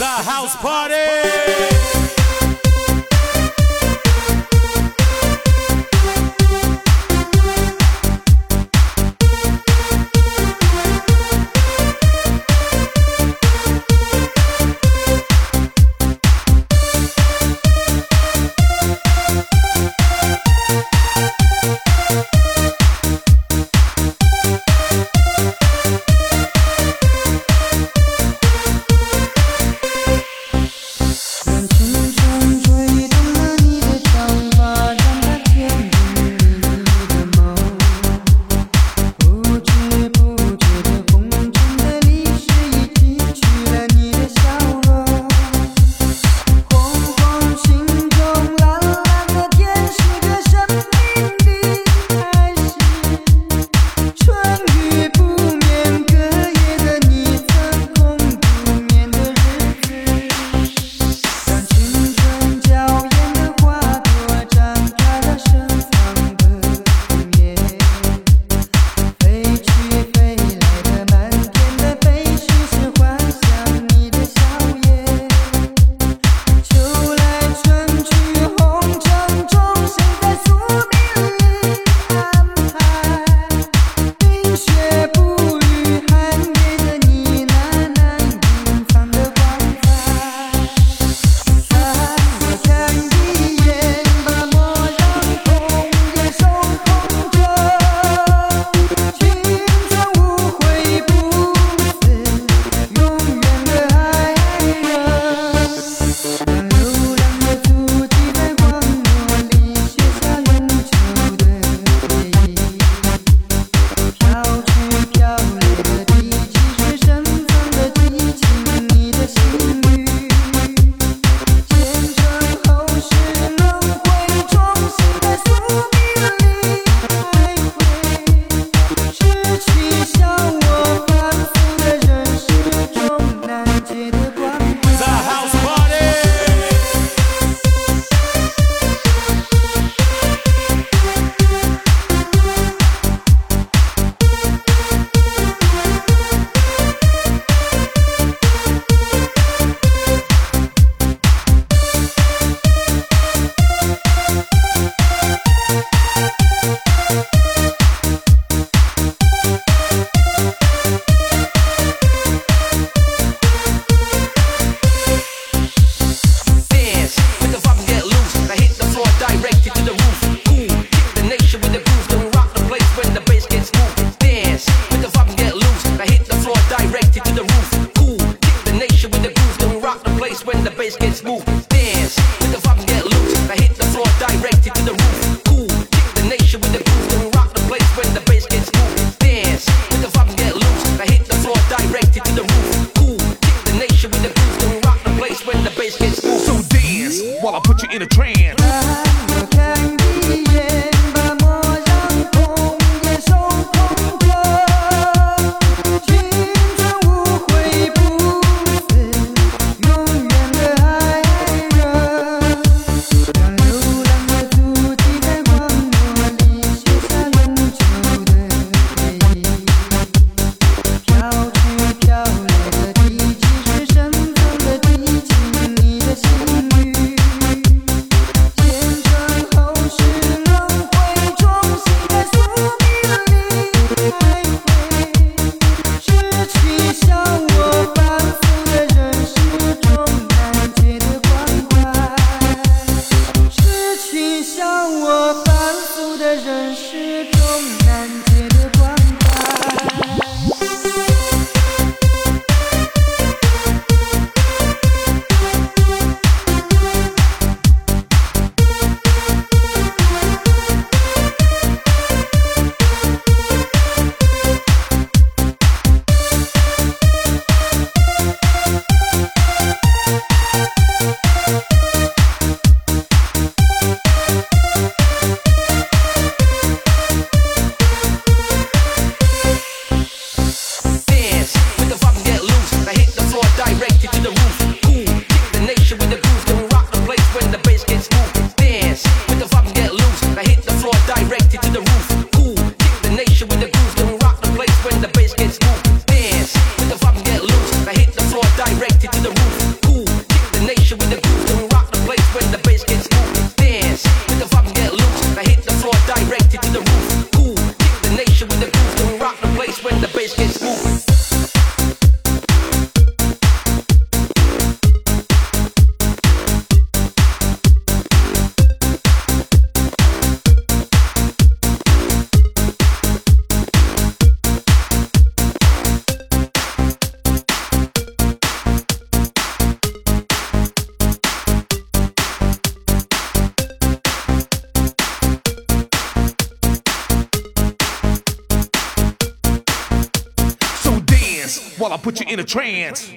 The house party. bass gets moved. Dance, let the vibes get loose. Now hit the floor directed to the roof. Cool, kick the nation with the groove. Then rock the place when the bass gets moved. Dance, let the vibes get loose. Now hit the floor directed to the roof. Cool, kick the nation with the groove. Then rock the place when the bass gets moved. So dance while I put you in a trance. 的人世 while I put you in a trance.